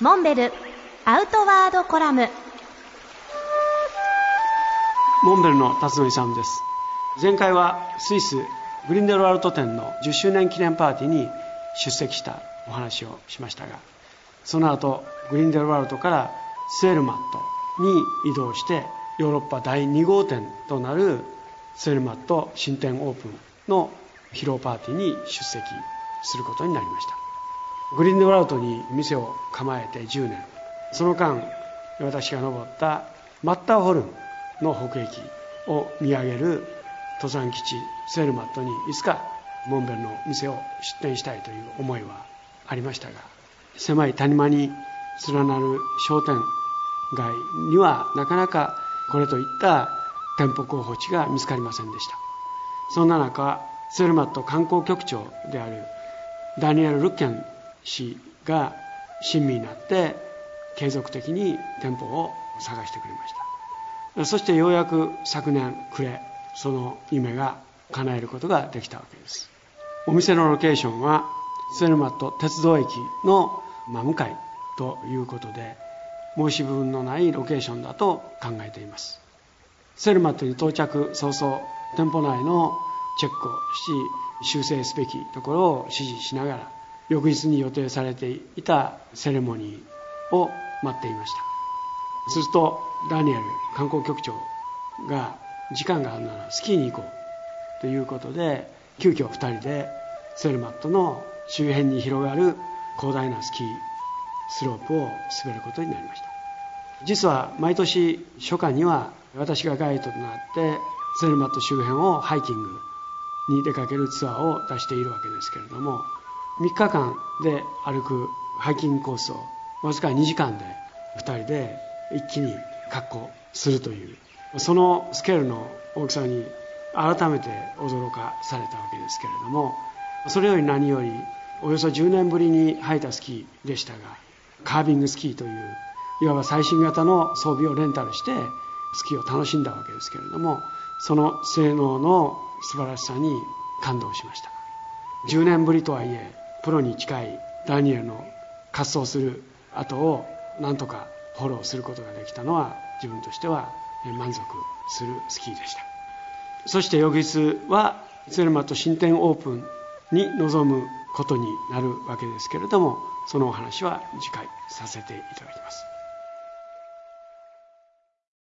モンベルアウトワードコラム。モンベルの辰野勇です。前回はスイスグリンデルワルト店の10周年記念パーティーに出席したお話をしましたがその後グリンデルワルトからスエルマットに移動してヨーロッパ第2号店となるスエルマット新店オープンの披露パーティーに出席することになりました。グリーンデワルトに店を構えて10年。その間私が登ったマッターホルンの北壁を見上げる登山基地セルマットにいつかモンベルの店を出店したいという思いはありましたが狭い谷間に連なる商店街にはなかなかこれといった店舗候補地が見つかりませんでした。そんな中セルマット観光局長であるダニエル・ルッケン氏が親身になって継続的に店舗を探してくれました。そしてようやく昨年暮れその夢が叶えることができたわけです。お店のロケーションはセルマット鉄道駅の真向かいということで申し分のないロケーションだと考えています。セルマットに到着早々店舗内のチェックをし修正すべきところを指示しながら翌日に予定されていたセレモニーを待っていました。するとダニエル観光局長が時間があるならスキーに行こうということで急遽2人でセルマットの周辺に広がる広大なスキースロープを滑ることになりました。実は毎年初夏には私がガイドとなってセルマット周辺をハイキングに出かけるツアーを出しているわけですけれども3日間で歩くハイキングコースをわずか2時間で2人で一気に確保するというそのスケールの大きさに改めて驚かされたわけですけれどもそれより何よりおよそ10年ぶりに履いたスキーでしたがカービングスキーといういわば最新型の装備をレンタルしてスキーを楽しんだわけですけれどもその性能の素晴らしさに感動しました。10年ぶりとはいえプロに近いダニエルの滑走する後をなんとかフォローすることができたのは自分としては満足するスキーでした。そして翌日はツェルマと新店オープンに臨むことになるわけですけれどもそのお話は次回させていただきます。